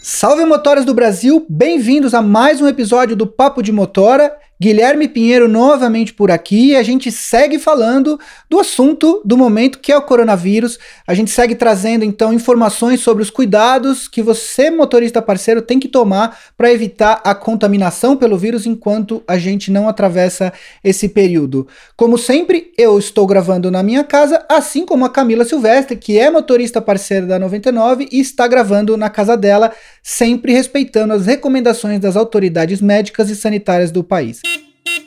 Salve motoras do Brasil, bem-vindos a mais um episódio do Papo de Motora. Guilherme Pinheiro novamente por aqui e a gente segue falando do assunto do momento que é o coronavírus. A gente segue trazendo então informações sobre os cuidados que você, motorista parceiro, tem que tomar para evitar a contaminação pelo vírus enquanto a gente não atravessa esse período. Como sempre, eu estou gravando na minha casa, assim como a Camila Silvestre, que é motorista parceira da 99 e está gravando na casa dela, sempre respeitando as recomendações das autoridades médicas e sanitárias do país.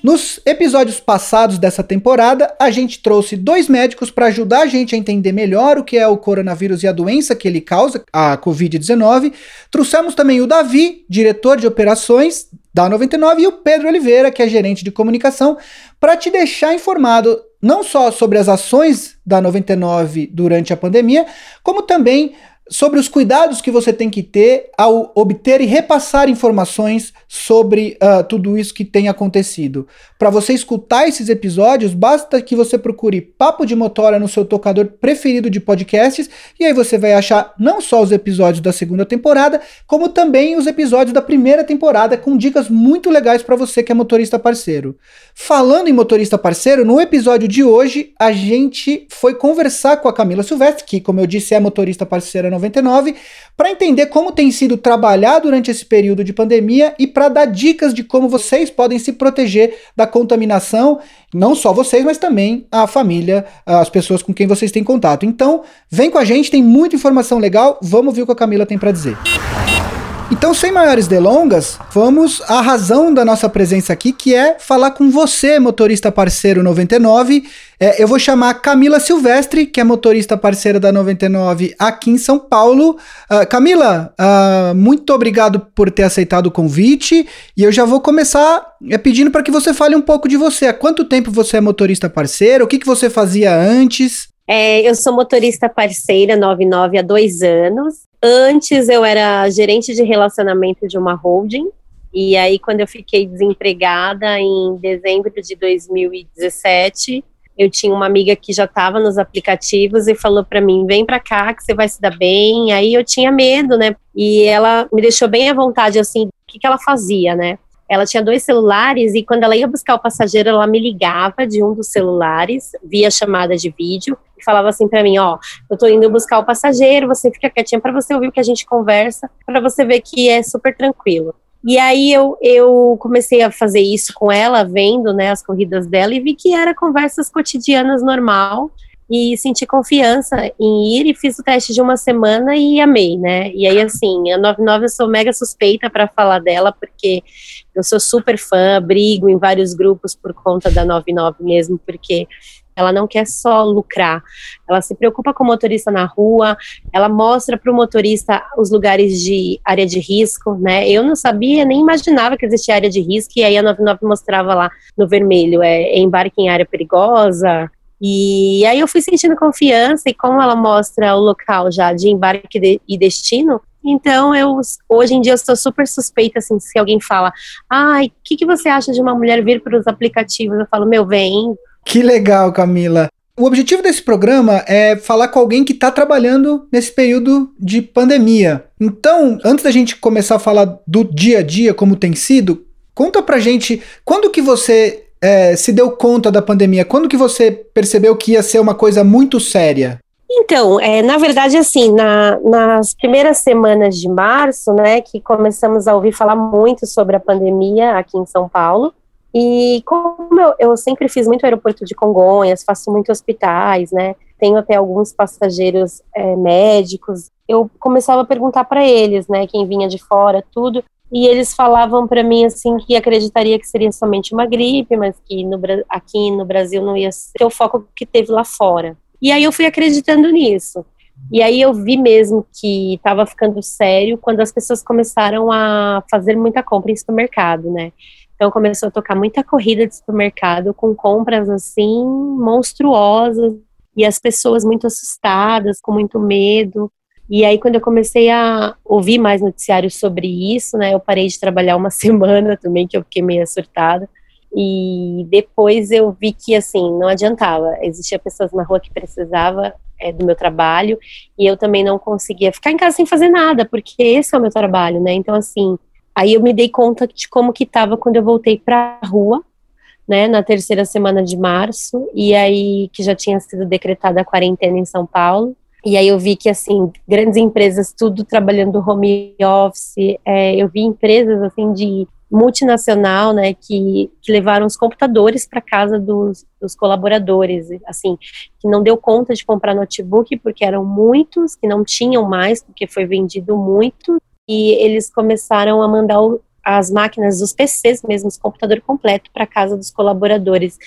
Nos episódios passados dessa temporada, a gente trouxe dois médicos para ajudar a gente a entender melhor o que é o coronavírus e a doença que ele causa, a Covid-19. Trouxemos também o Davi, diretor de operações da 99, e o Pedro Oliveira, que é gerente de comunicação, para te deixar informado não só sobre as ações da 99 durante a pandemia, como também sobre os cuidados que você tem que ter ao obter e repassar informações sobre uh, tudo isso que tem acontecido. Para você escutar esses episódios, basta que você procure Papo de Motora no seu tocador preferido de podcasts e aí você vai achar não só os episódios da segunda temporada, como também os episódios da primeira temporada com dicas muito legais para você que é motorista parceiro. Falando em motorista parceiro, no episódio de hoje a gente foi conversar com a Camila Silvestre, que como eu disse é motorista parceira 99, para entender como tem sido trabalhar durante esse período de pandemia e para dar dicas de como vocês podem se proteger da contaminação, não só vocês, mas também a família, as pessoas com quem vocês têm contato. Então, vem com a gente, tem muita informação legal, vamos ver o que a Camila tem para dizer. Então, sem maiores delongas, vamos à razão da nossa presença aqui, que é falar com você, motorista parceiro 99. É, eu vou chamar Camila Silvestre, que é motorista parceira da 99 aqui em São Paulo. Uh, Camila, uh, muito obrigado por ter aceitado o convite. E eu já vou começar é, pedindo para que você fale um pouco de você. Há quanto tempo você é motorista parceiro? O que, que você fazia antes? É, eu sou motorista parceira 99 há dois anos. Antes eu era gerente de relacionamento de uma holding, e aí quando eu fiquei desempregada em dezembro de 2017, eu tinha uma amiga que já estava nos aplicativos e falou para mim: "Vem para cá que você vai se dar bem". Aí eu tinha medo, né? E ela me deixou bem à vontade assim, o que que ela fazia, né? Ela tinha dois celulares e quando ela ia buscar o passageiro, ela me ligava de um dos celulares via chamada de vídeo e falava assim para mim, ó, eu tô indo buscar o passageiro, você fica quietinha para você ouvir o que a gente conversa, para você ver que é super tranquilo. E aí eu, eu comecei a fazer isso com ela, vendo né, as corridas dela, e vi que era conversas cotidianas normal, e senti confiança em ir e fiz o teste de uma semana e amei, né? E aí, assim, a 99 eu sou mega suspeita para falar dela, porque eu sou super fã, brigo em vários grupos por conta da 99 mesmo, porque ela não quer só lucrar, ela se preocupa com o motorista na rua, ela mostra para o motorista os lugares de área de risco, né? Eu não sabia, nem imaginava que existia área de risco, e aí a 99 mostrava lá no vermelho, é, embarque em área perigosa, e aí eu fui sentindo confiança e como ela mostra o local já de embarque de, e destino, então eu hoje em dia eu sou super suspeita assim se alguém fala, ai, o que, que você acha de uma mulher vir para os aplicativos? Eu falo, meu, vem. Que legal, Camila. O objetivo desse programa é falar com alguém que está trabalhando nesse período de pandemia. Então, antes da gente começar a falar do dia a dia, como tem sido, conta pra gente quando que você é, se deu conta da pandemia? Quando que você percebeu que ia ser uma coisa muito séria? Então, é, na verdade, assim, na, nas primeiras semanas de março, né, que começamos a ouvir falar muito sobre a pandemia aqui em São Paulo, e como eu, eu sempre fiz muito aeroporto de Congonhas, faço muito hospitais, né, tenho até alguns passageiros é, médicos, eu começava a perguntar para eles, né, quem vinha de fora, tudo, e eles falavam para mim assim que acreditaria que seria somente uma gripe, mas que no, aqui no Brasil não ia ter o foco que teve lá fora. E aí eu fui acreditando nisso. E aí eu vi mesmo que estava ficando sério quando as pessoas começaram a fazer muita compra em supermercado, né? Então começou a tocar muita corrida de supermercado com compras assim monstruosas e as pessoas muito assustadas, com muito medo. E aí, quando eu comecei a ouvir mais noticiários sobre isso, né, eu parei de trabalhar uma semana também, que eu fiquei meio surtada. E depois eu vi que, assim, não adiantava. Existia pessoas na rua que precisava é, do meu trabalho, e eu também não conseguia ficar em casa sem fazer nada, porque esse é o meu trabalho, né? Então, assim, aí eu me dei conta de como que estava quando eu voltei para a rua, né, na terceira semana de março, e aí que já tinha sido decretada a quarentena em São Paulo, e aí eu vi que, assim, grandes empresas, tudo trabalhando home office, é, eu vi empresas, assim, de multinacional, né, que, que levaram os computadores para casa dos, dos, colaboradores, assim, que não deu conta de comprar notebook porque eram muitos, que não tinham mais porque foi vendido muito, e eles começaram a mandar o, as máquinas, os PCs mesmo, os computador completo para casa dos colaboradores.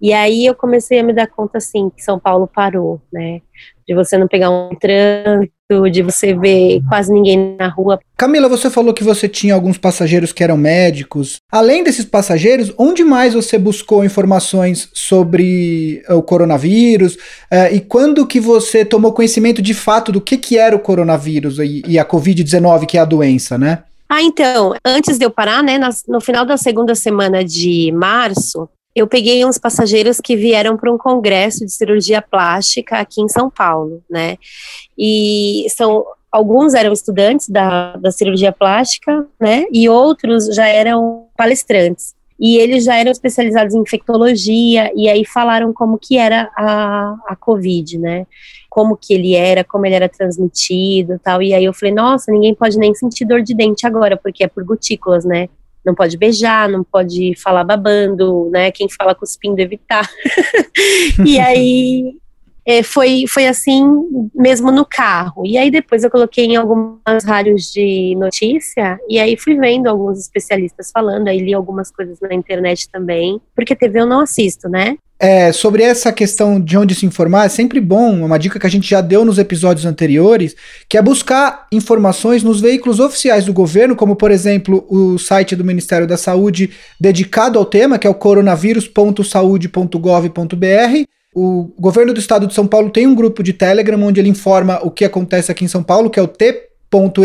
E aí eu comecei a me dar conta, assim, que São Paulo parou, né, de você não pegar um trânsito, de você ver quase ninguém na rua. Camila, você falou que você tinha alguns passageiros que eram médicos. Além desses passageiros, onde mais você buscou informações sobre eh, o coronavírus? Uh, e quando que você tomou conhecimento de fato do que, que era o coronavírus e, e a Covid-19, que é a doença, né? Ah, então, antes de eu parar, né, no final da segunda semana de março, eu peguei uns passageiros que vieram para um congresso de cirurgia plástica aqui em São Paulo, né? E são alguns eram estudantes da, da cirurgia plástica, né? E outros já eram palestrantes. E eles já eram especializados em infectologia, e aí falaram como que era a, a Covid, né? Como que ele era, como ele era transmitido tal. E aí eu falei, nossa, ninguém pode nem sentir dor de dente agora, porque é por gotículas, né? Não pode beijar, não pode falar babando, né? Quem fala cuspindo evitar. e aí é, foi, foi assim mesmo no carro. E aí depois eu coloquei em algumas rádios de notícia, e aí fui vendo alguns especialistas falando, aí li algumas coisas na internet também, porque TV eu não assisto, né? É, sobre essa questão de onde se informar, é sempre bom, uma dica que a gente já deu nos episódios anteriores, que é buscar informações nos veículos oficiais do governo, como por exemplo o site do Ministério da Saúde dedicado ao tema, que é o coronavírus.saude.gov.br. O governo do estado de São Paulo tem um grupo de Telegram onde ele informa o que acontece aqui em São Paulo, que é o T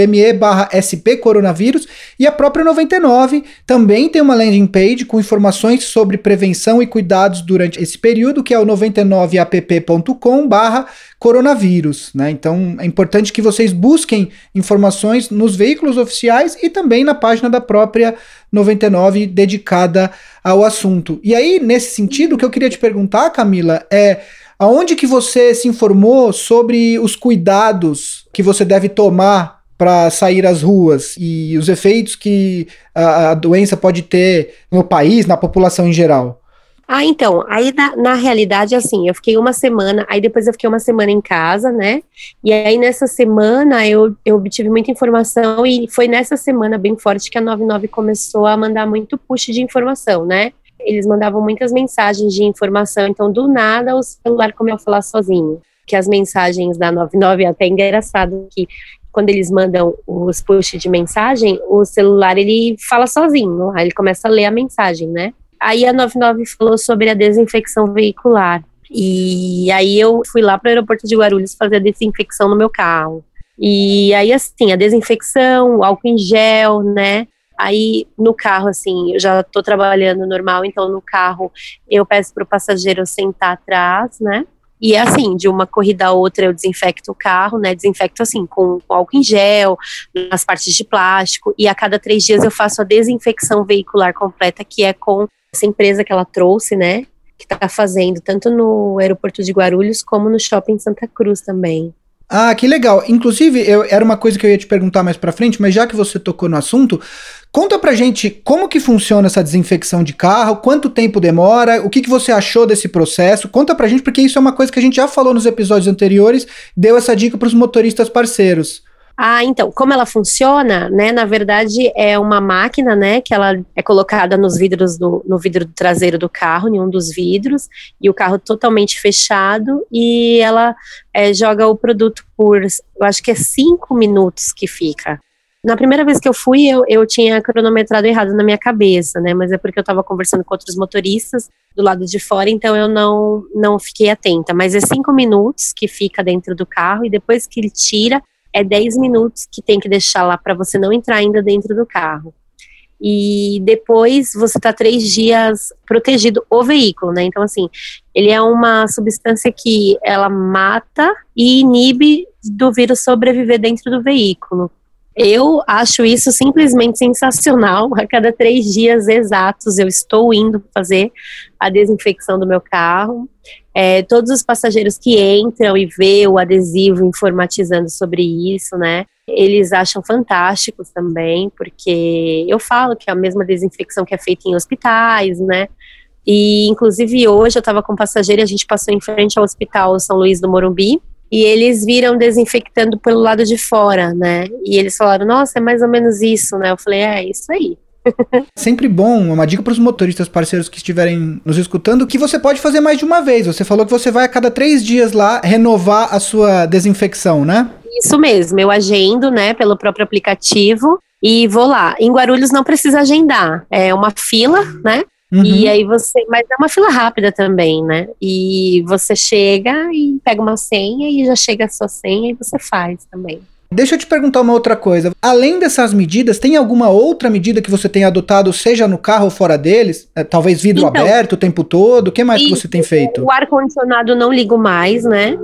me barra SP coronavírus e a própria 99 também tem uma landing page com informações sobre prevenção e cuidados durante esse período, que é o 99app.com barra coronavírus, né? Então é importante que vocês busquem informações nos veículos oficiais e também na página da própria 99 dedicada ao assunto. E aí, nesse sentido, o que eu queria te perguntar, Camila, é aonde que você se informou sobre os cuidados que você deve tomar para sair às ruas e os efeitos que a, a, doença pode ter no país, na população em geral? Ah, então, aí na, na, realidade, assim, eu fiquei uma semana, aí depois eu fiquei uma semana em casa, né? E aí nessa semana eu, eu obtive muita informação e foi nessa semana bem forte que a 99 começou a mandar muito push de informação, né? Eles mandavam muitas mensagens de informação, então do nada o celular começou a falar sozinho que as mensagens da 99 é até engraçado que quando eles mandam os push de mensagem, o celular ele fala sozinho, aí ele começa a ler a mensagem, né? Aí a 99 falou sobre a desinfecção veicular. E aí eu fui lá para o aeroporto de Guarulhos fazer a desinfecção no meu carro. E aí assim, a desinfecção, o álcool em gel, né? Aí no carro, assim, eu já estou trabalhando normal, então no carro eu peço para o passageiro sentar atrás, né? E é assim, de uma corrida a outra eu desinfecto o carro, né? Desinfecto assim, com, com álcool em gel, nas partes de plástico, e a cada três dias eu faço a desinfecção veicular completa, que é com essa empresa que ela trouxe, né? Que está fazendo, tanto no aeroporto de Guarulhos como no shopping Santa Cruz também. Ah, que legal. Inclusive, eu, era uma coisa que eu ia te perguntar mais para frente, mas já que você tocou no assunto, conta pra gente como que funciona essa desinfecção de carro, quanto tempo demora, o que, que você achou desse processo. Conta pra gente, porque isso é uma coisa que a gente já falou nos episódios anteriores, deu essa dica para os motoristas parceiros. Ah, então, como ela funciona, né? Na verdade, é uma máquina, né? Que ela é colocada nos vidros do, no vidro traseiro do carro, em um dos vidros, e o carro totalmente fechado, e ela é, joga o produto por, eu acho que é cinco minutos que fica. Na primeira vez que eu fui, eu, eu tinha cronometrado errado na minha cabeça, né? Mas é porque eu estava conversando com outros motoristas do lado de fora, então eu não, não fiquei atenta. Mas é cinco minutos que fica dentro do carro, e depois que ele tira, é 10 minutos que tem que deixar lá para você não entrar ainda dentro do carro. e depois você está três dias protegido o veículo, né? Então, assim, ele é uma substância que ela mata e inibe do vírus sobreviver dentro do veículo. Eu acho isso simplesmente sensacional. A cada três dias exatos eu estou indo fazer a desinfecção do meu carro. É, todos os passageiros que entram e vê o adesivo informatizando sobre isso, né? Eles acham fantásticos também, porque eu falo que é a mesma desinfecção que é feita em hospitais, né? E inclusive hoje eu estava com um passageiro e a gente passou em frente ao Hospital São Luís do Morumbi e eles viram desinfectando pelo lado de fora, né? E eles falaram, nossa, é mais ou menos isso, né? Eu falei, é, isso aí. Sempre bom, uma dica para os motoristas parceiros que estiverem nos escutando, que você pode fazer mais de uma vez. Você falou que você vai a cada três dias lá renovar a sua desinfecção, né? Isso mesmo, eu agendo, né, pelo próprio aplicativo e vou lá. Em Guarulhos não precisa agendar, é uma fila, né? Uhum. E aí você, mas é uma fila rápida também, né? E você chega e pega uma senha e já chega a sua senha e você faz também. Deixa eu te perguntar uma outra coisa. Além dessas medidas, tem alguma outra medida que você tem adotado, seja no carro ou fora deles? É, talvez vidro então, aberto o tempo todo? O que mais que você tem feito? O ar-condicionado não ligo mais, né?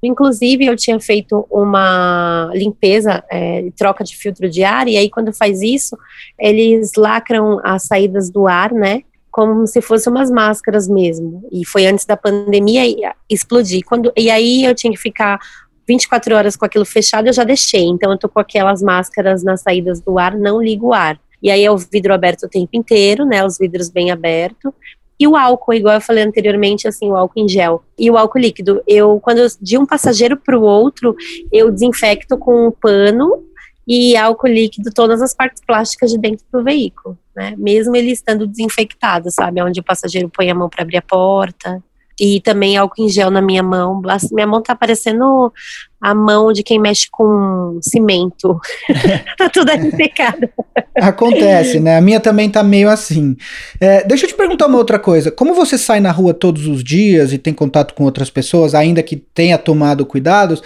Inclusive, eu tinha feito uma limpeza, é, troca de filtro de ar, e aí, quando faz isso, eles lacram as saídas do ar, né? Como se fossem umas máscaras mesmo. E foi antes da pandemia e explodir. Quando, e aí eu tinha que ficar 24 horas com aquilo fechado, eu já deixei. Então eu tô com aquelas máscaras nas saídas do ar, não ligo o ar. E aí é o vidro aberto o tempo inteiro, né? Os vidros bem abertos. E o álcool, igual eu falei anteriormente, assim, o álcool em gel. E o álcool líquido, eu, quando eu, de um passageiro para o outro, eu desinfecto com um pano e álcool líquido todas as partes plásticas de dentro do veículo, né? Mesmo ele estando desinfectado, sabe? Onde o passageiro põe a mão para abrir a porta. E também álcool em gel na minha mão. Minha mão tá parecendo a mão de quem mexe com cimento. tá tudo ressecado. Acontece, né? A minha também tá meio assim. É, deixa eu te perguntar uma outra coisa. Como você sai na rua todos os dias e tem contato com outras pessoas, ainda que tenha tomado cuidados,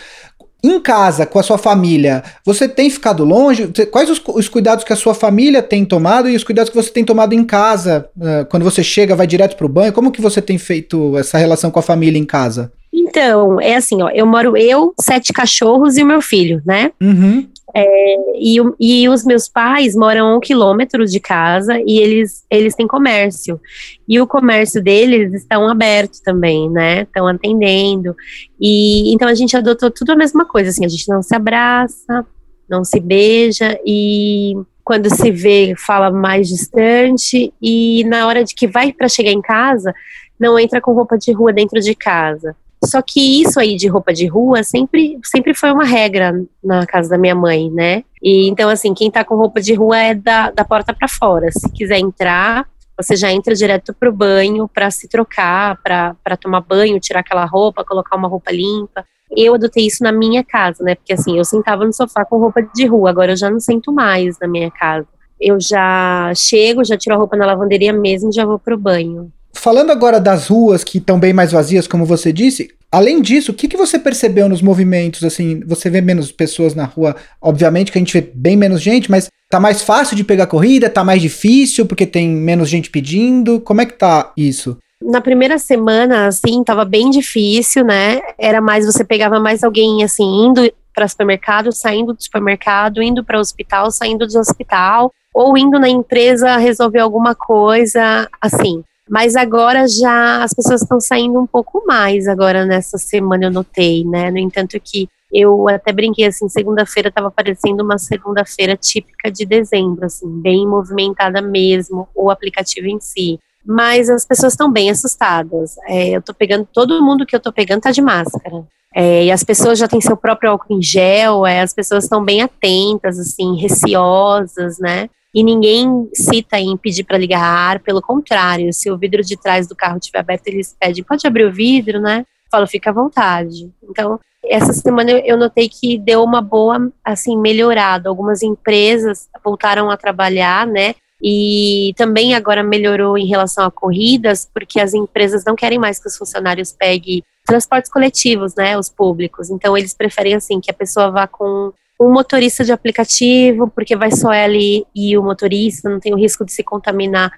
em casa, com a sua família, você tem ficado longe? Quais os, os, cuidados que a sua família tem tomado e os cuidados que você tem tomado em casa? Uh, quando você chega, vai direto para o banho? Como que você tem feito essa relação com a família em casa? Então, é assim, ó, eu moro eu, sete cachorros e o meu filho, né? Uhum. É, e, e os meus pais moram a um quilômetro de casa e eles, eles têm comércio. E o comércio deles estão aberto também, né? Estão atendendo. E então a gente adotou tudo a mesma coisa, assim, a gente não se abraça, não se beija e quando se vê fala mais distante e na hora de que vai para chegar em casa não entra com roupa de rua dentro de casa. Só que isso aí de roupa de rua sempre, sempre foi uma regra na casa da minha mãe, né? E então, assim, quem tá com roupa de rua é da, da porta para fora. Se quiser entrar, você já entra direto pro banho para se trocar, para tomar banho, tirar aquela roupa, colocar uma roupa limpa. Eu adotei isso na minha casa, né? Porque assim, eu sentava no sofá com roupa de rua, agora eu já não sento mais na minha casa. Eu já chego, já tiro a roupa na lavanderia mesmo já vou pro banho. Falando agora das ruas que estão bem mais vazias, como você disse, além disso, o que, que você percebeu nos movimentos? Assim, você vê menos pessoas na rua, obviamente que a gente vê bem menos gente, mas tá mais fácil de pegar corrida, tá mais difícil porque tem menos gente pedindo. Como é que tá isso? Na primeira semana, assim, tava bem difícil, né? Era mais você pegava mais alguém assim indo para supermercado, saindo do supermercado, indo para hospital, saindo do hospital, ou indo na empresa resolver alguma coisa, assim. Mas agora já as pessoas estão saindo um pouco mais agora nessa semana, eu notei, né? No entanto que eu até brinquei assim, segunda-feira estava parecendo uma segunda-feira típica de dezembro, assim, bem movimentada mesmo, o aplicativo em si. Mas as pessoas estão bem assustadas. É, eu tô pegando, todo mundo que eu tô pegando tá de máscara. É, e as pessoas já têm seu próprio álcool em gel, é, as pessoas estão bem atentas, assim, receosas, né? e ninguém cita em pedir para ligar ar, pelo contrário, se o vidro de trás do carro estiver aberto, eles pedem, pode abrir o vidro, né? Falo, fica à vontade. Então, essa semana eu notei que deu uma boa, assim, melhorada. Algumas empresas voltaram a trabalhar, né? E também agora melhorou em relação a corridas, porque as empresas não querem mais que os funcionários peguem transportes coletivos, né, os públicos. Então eles preferem assim que a pessoa vá com um motorista de aplicativo, porque vai só ela e, e o motorista, não tem o risco de se contaminar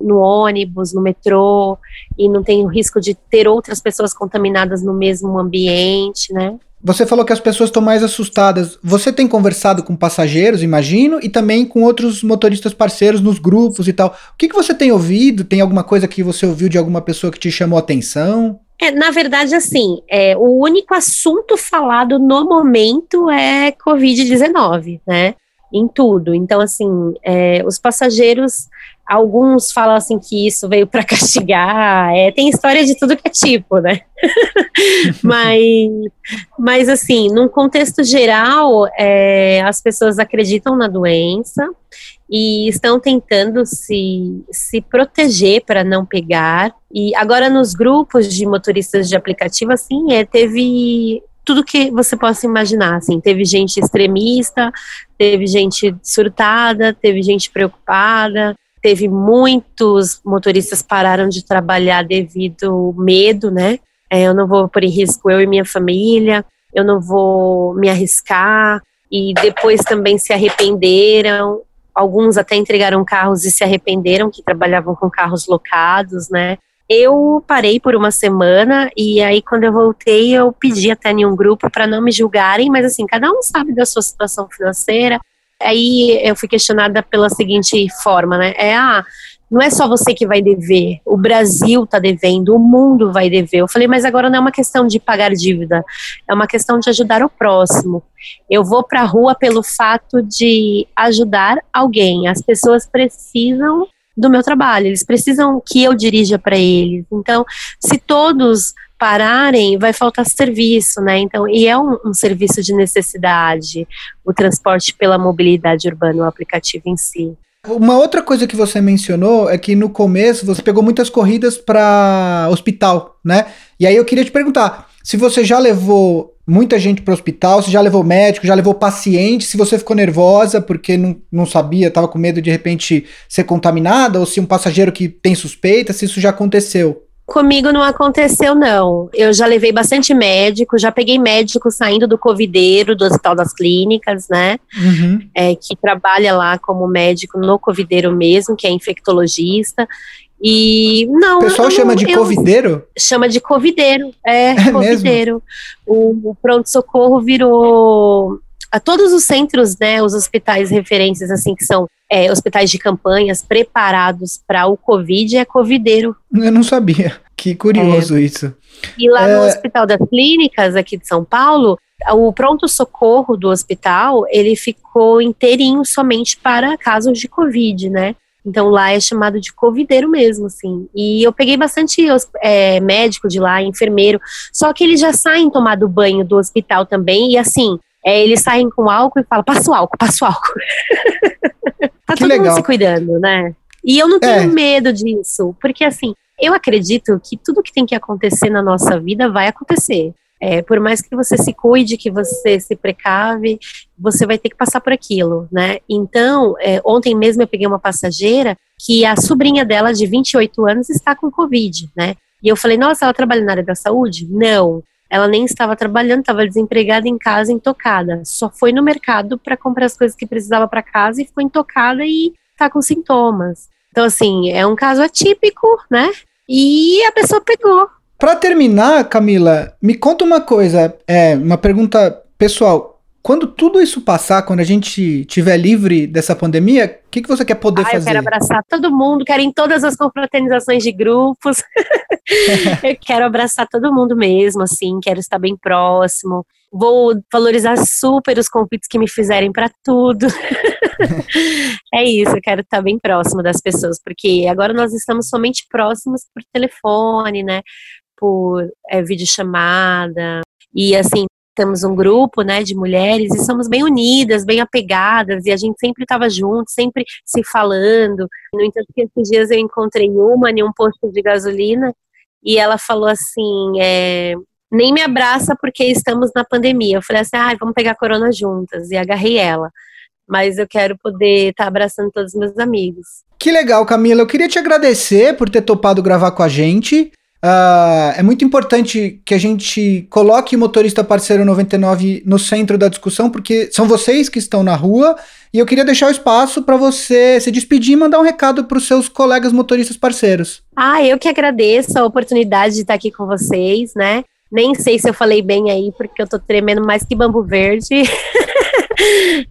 no ônibus, no metrô, e não tem o risco de ter outras pessoas contaminadas no mesmo ambiente, né? Você falou que as pessoas estão mais assustadas. Você tem conversado com passageiros, imagino, e também com outros motoristas parceiros nos grupos e tal. O que, que você tem ouvido? Tem alguma coisa que você ouviu de alguma pessoa que te chamou a atenção? É, na verdade, assim, é, o único assunto falado no momento é Covid-19, né? Em tudo. Então, assim, é, os passageiros Alguns falam assim que isso veio para castigar, é, tem história de tudo que é tipo, né? mas, mas, assim, num contexto geral, é, as pessoas acreditam na doença e estão tentando se, se proteger para não pegar. E agora, nos grupos de motoristas de aplicativo, assim, é, teve tudo que você possa imaginar, assim, teve gente extremista, teve gente surtada, teve gente preocupada, teve muitos motoristas pararam de trabalhar devido ao medo, né? É, eu não vou pôr em risco eu e minha família, eu não vou me arriscar. E depois também se arrependeram. Alguns até entregaram carros e se arrependeram, que trabalhavam com carros locados, né? Eu parei por uma semana e aí quando eu voltei eu pedi até em um grupo para não me julgarem, mas assim, cada um sabe da sua situação financeira, aí eu fui questionada pela seguinte forma, né? É, ah, não é só você que vai dever, o Brasil está devendo, o mundo vai dever. Eu falei, mas agora não é uma questão de pagar dívida, é uma questão de ajudar o próximo. Eu vou para a rua pelo fato de ajudar alguém. As pessoas precisam do meu trabalho, eles precisam que eu dirija para eles. Então, se todos pararem, vai faltar serviço, né? Então, e é um, um, serviço de necessidade, o transporte pela mobilidade urbana, o aplicativo em si. Uma outra coisa que você mencionou é que no começo você pegou muitas corridas para hospital, né? E aí eu queria te perguntar, se você já levou muita gente para o hospital, se já levou médico, já levou paciente, se você ficou nervosa porque não, não sabia, estava com medo de repente ser contaminada, ou se um passageiro que tem suspeita, se isso já aconteceu. Comigo não aconteceu, não. Eu já levei bastante médico, já peguei médico saindo do covideiro, do Hospital das Clínicas, né? Uhum. É, que trabalha lá como médico no covideiro mesmo, que é infectologista. E não. O pessoal eu, chama de eu, covideiro? Chama de covideiro, é, é covideiro. O, o pronto-socorro virou a todos os centros, né, os hospitais referências, assim, que são é, hospitais de campanhas preparados para o Covid, é covideiro. Eu não sabia. Que curioso é. isso. E lá é... no Hospital das Clínicas, aqui de São Paulo, o pronto-socorro do hospital, ele ficou inteirinho somente para casos de Covid, né? Então lá é chamado de covideiro mesmo, assim. E eu peguei bastante é, médico de lá, enfermeiro, só que eles já saem tomar do banho do hospital também, e assim, é, eles saem com álcool e falam, passa o álcool, passa o álcool. tá que todo legal. mundo se cuidando, né? E eu não tenho é. medo disso, porque assim, eu acredito que tudo que tem que acontecer na nossa vida vai acontecer. É, por mais que você se cuide, que você se precave, você vai ter que passar por aquilo, né? Então, é, ontem mesmo eu peguei uma passageira que a sobrinha dela, de 28 anos, está com Covid, né? E eu falei, nossa, ela trabalha na área da saúde? Não. Ela nem estava trabalhando, estava desempregada em casa, intocada. Só foi no mercado para comprar as coisas que precisava para casa e ficou intocada e está com sintomas. Então, assim, é um caso atípico, né? E a pessoa pegou. Para terminar, Camila, me conta uma coisa, é uma pergunta pessoal. Quando tudo isso passar, quando a gente tiver livre dessa pandemia, o que, que você quer poder ah, fazer? Eu quero abraçar todo mundo, quero ir em todas as confraternizações de grupos. eu quero abraçar todo mundo mesmo, assim, quero estar bem próximo. Vou valorizar super os convites que me fizerem para tudo. é isso, eu quero estar bem próximo das pessoas, porque agora nós estamos somente próximos por telefone, né? Por é, videochamada. E assim, temos um grupo, né, de mulheres e somos bem unidas, bem apegadas e a gente sempre estava junto, sempre se falando. No entanto, esses dias eu encontrei uma em um posto de gasolina e ela falou assim, é, nem me abraça porque estamos na pandemia. Eu falei assim, ah, vamos pegar corona juntas e agarrei ela. Mas eu quero poder estar tá abraçando todos os meus amigos. Que legal, Camila. Eu queria te agradecer por ter topado gravar com a gente. Uh, é muito importante que a gente coloque o motorista parceiro 99 no centro da discussão, porque são vocês que estão na rua e eu queria deixar o espaço para você se despedir e mandar um recado para os seus colegas motoristas parceiros. Ah, eu que agradeço a oportunidade de estar aqui com vocês, né? Nem sei se eu falei bem aí, porque eu tô tremendo mais que bambu verde.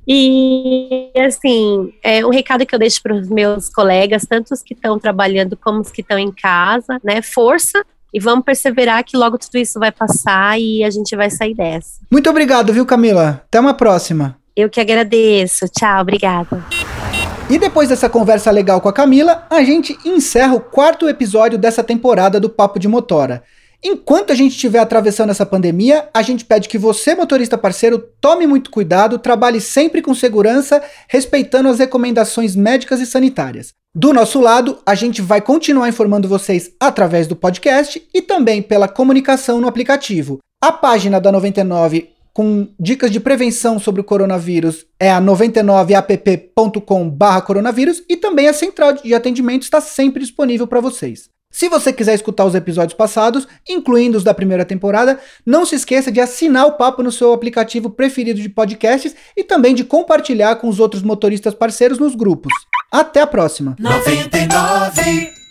e, assim, é um recado que eu deixo para os meus colegas, tanto os que estão trabalhando como os que estão em casa, né? Força e vamos perseverar que logo tudo isso vai passar e a gente vai sair dessa. Muito obrigado, viu, Camila? Até uma próxima. Eu que agradeço. Tchau, obrigada. E depois dessa conversa legal com a Camila, a gente encerra o quarto episódio dessa temporada do Papo de Motora. Enquanto a gente estiver atravessando essa pandemia, a gente pede que você, motorista parceiro, tome muito cuidado, trabalhe sempre com segurança, respeitando as recomendações médicas e sanitárias. Do nosso lado, a gente vai continuar informando vocês através do podcast e também pela comunicação no aplicativo. A página da 99 com dicas de prevenção sobre o coronavírus é a 99app.com/coronavírus e também a central de atendimento está sempre disponível para vocês. Se você quiser escutar os episódios passados, incluindo os da primeira temporada, não se esqueça de assinar o papo no seu aplicativo preferido de podcasts e também de compartilhar com os outros motoristas parceiros nos grupos. Até a próxima! 99